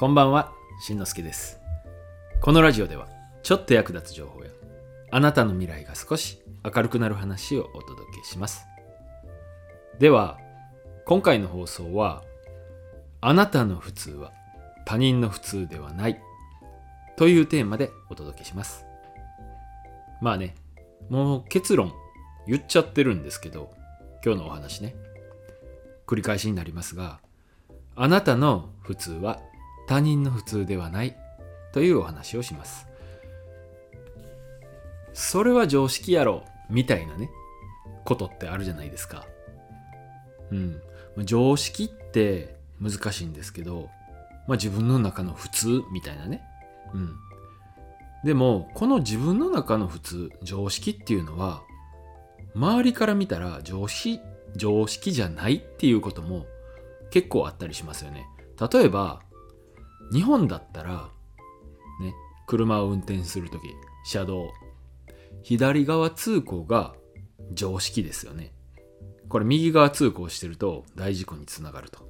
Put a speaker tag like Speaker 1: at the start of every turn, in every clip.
Speaker 1: こんばんは、しんのすけです。このラジオでは、ちょっと役立つ情報や、あなたの未来が少し明るくなる話をお届けします。では、今回の放送は、あなたの普通は他人の普通ではないというテーマでお届けします。まあね、もう結論言っちゃってるんですけど、今日のお話ね、繰り返しになりますが、あなたの普通は他人の普通ではないというお話をします。それは常識やろみたいなね、ことってあるじゃないですか。うん。常識って難しいんですけど、まあ自分の中の普通みたいなね。うん。でも、この自分の中の普通、常識っていうのは、周りから見たら常識、常識じゃないっていうことも結構あったりしますよね。例えば、日本だったら、ね、車を運転するとき、車道、左側通行が常識ですよね。これ右側通行してると大事故につながると。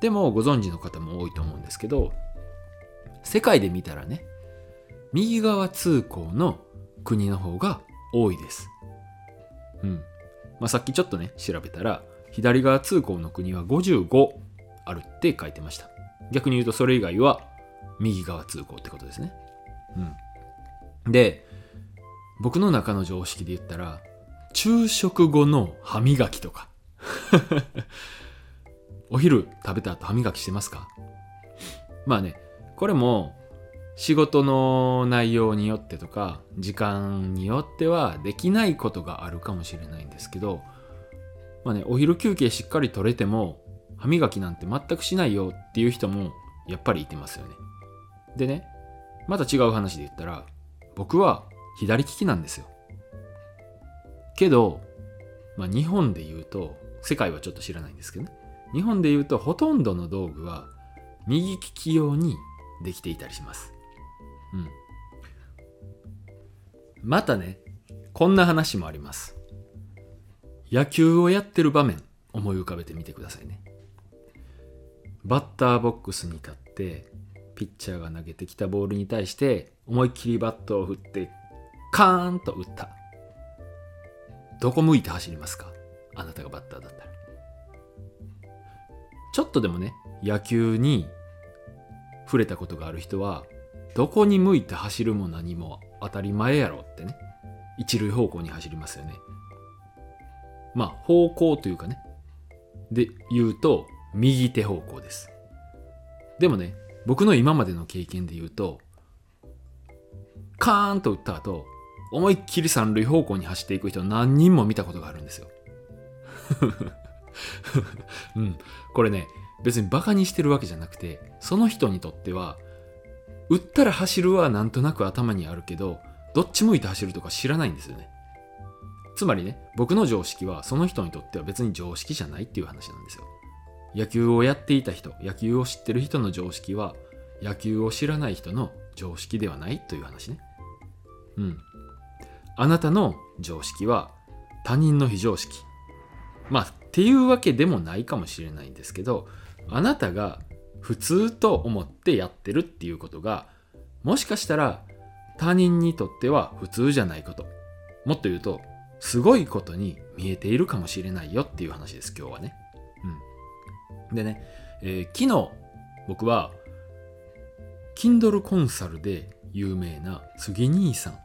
Speaker 1: でもご存知の方も多いと思うんですけど、世界で見たらね、右側通行の国の方が多いです。うん。まあ、さっきちょっとね、調べたら、左側通行の国は55あるって書いてました。逆に言うとそれ以外は右側通行ってことですね。うん。で、僕の中の常識で言ったら、昼食後の歯磨きとか。お昼食べた後歯磨きしてますか？まあね、これも仕事の内容によってとか、時間によってはできないことがあるかもしれないんですけど、まあね、お昼休憩しっかり取れても、歯磨きなんて全くしないよっていう人もやっぱりいてますよね。でね、また違う話で言ったら、僕は左利きなんですよ。けど、まあ日本で言うと、世界はちょっと知らないんですけどね。日本で言うとほとんどの道具は右利き用にできていたりします。うん。またね、こんな話もあります。野球をやってる場面、思い浮かべてみてくださいね。バッターボックスに立って、ピッチャーが投げてきたボールに対して、思いっきりバットを振って、カーンと打った。どこ向いて走りますか？あなたがバッターだったら。ちょっとでもね、野球に触れたことがある人は、どこに向いて走るも何も当たり前やろってね、一塁方向に走りますよね。まあ、方向というかね、で言うと、右手方向です。でもね、僕の今までの経験で言うと、カーンと打った後、思いっきり三塁方向に走っていく人何人も見たことがあるんですよ。うん。これね、別にバカにしてるわけじゃなくて、その人にとっては、打ったら走るはなんとなく頭にあるけど、どっち向いて走るとか知らないんですよね。つまりね、僕の常識はその人にとっては別に常識じゃないっていう話なんですよ。野球をやっていた人、野球を知ってる人の常識は、野球を知らない人の常識ではないという話ね。うん。あなたの常識は他人の非常識。まあ、っていうわけでもないかもしれないんですけど、あなたが普通と思ってやってるっていうことが、もしかしたら他人にとっては普通じゃないこと。もっと言うと、すごいことに見えているかもしれないよっていう話です、今日はね。うん。でね、えー昨日僕は、Kindle コンサルで有名な杉兄さんっ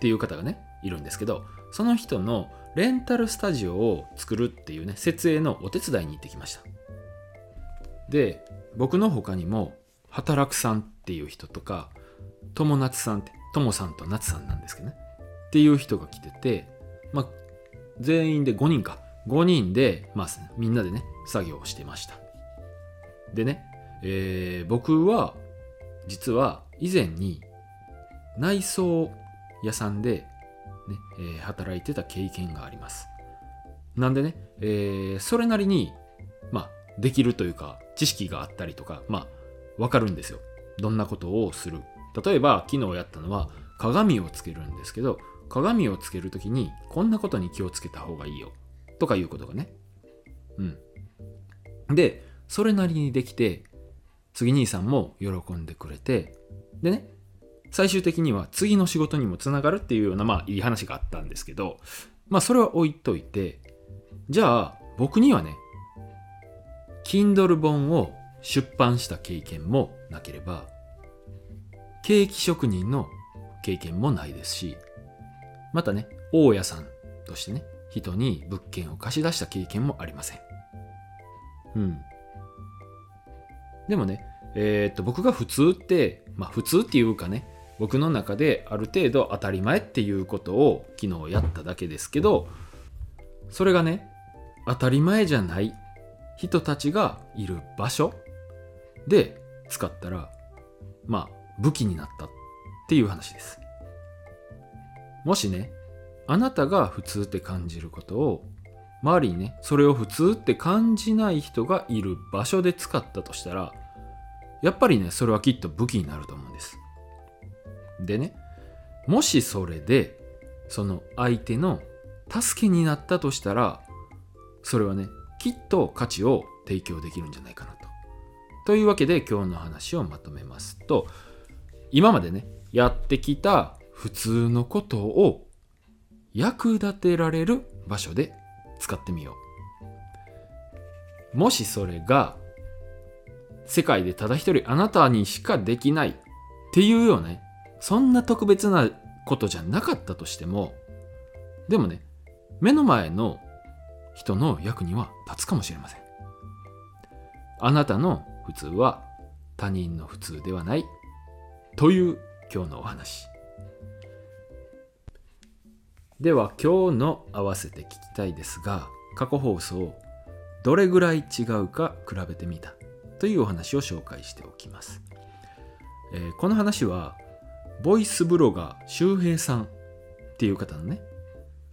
Speaker 1: ていう方がね、いるんですけど、その人のレンタルスタジオを作るっていうね、設営のお手伝いに行ってきました。で、僕の他にも、働くさんっていう人とか、友夏さんって、友さんと夏さんなんですけどね。っていう人が来てて、まあ、全員で5人か。5人で、まあ、みんなでね、作業をしてました。でね、えー僕は、実は以前に内装屋さんで、ねえー働いてた経験があります。なんでね、えーそれなりに、まあ、できるというか、知識があったりとか、まあ、わかるんですよ。どんなことをする。例えば、昨日やったのは、鏡をつけるんですけど、鏡をつけるときに、こんなことに気をつけた方がいいよ。とかいうことがね。うん。で、それなりにできて、次兄さんも喜んでくれてでね最終的には次の仕事にもつながるっていうようなまあいい話があったんですけどまあそれは置いといてじゃあ僕にはね Kindle 本を出版した経験もなければケーキ職人の経験もないですしまたね大家さんとしてね人に物件を貸し出した経験もありません。うん。でもねえー、っと僕が普通ってまあ普通っていうかね僕の中である程度当たり前っていうことを昨日やっただけですけどそれがね当たり前じゃない人たちがいる場所で使ったらまあ武器になったっていう話です。もしねあなたが普通って感じることを周りにねそれを普通って感じない人がいる場所で使ったとしたらやっぱりねそれはきっと武器になると思うんですでねもしそれでその相手の助けになったとしたらそれはねきっと価値を提供できるんじゃないかなと。というわけで今日の話をまとめますと今までねやってきた普通のことを役立てられる場所で使ってみよう。もしそれが世界でただ一人あなたにしかできないっていうようなねそんな特別なことじゃなかったとしてもでもね目の前の人の役には立つかもしれませんあなたの普通は他人の普通ではないという今日のお話では今日の合わせて聞きたいですが過去放送どれぐらい違うか比べてみたというお話を紹介しておきます、えー、この話はボイスブロガー周平さんっていう方のね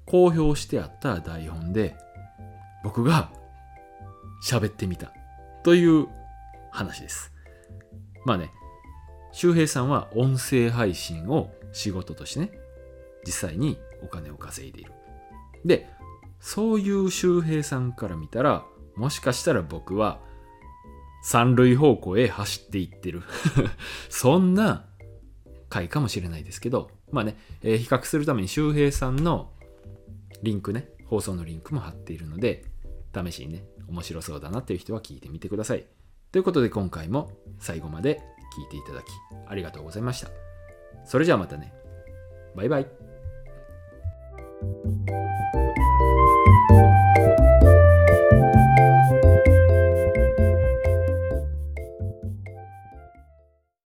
Speaker 1: 公表してあった台本で僕が喋ってみたという話です。まあね、周平さんは音声配信を仕事としてね、実際にお金を稼いでいる。で、そういう周平さんから見たら、もしかしたら僕は三塁方向へ走っていってる そんな回かもしれないですけど、まあね、えー、比較するために周平さんのリンクね、放送のリンクも貼っているので、試しにね、面白そうだなっていう人は聞いてみてください。ということで今回も最後まで聞いていただきありがとうございました。それじゃあまたね。バイバイ。you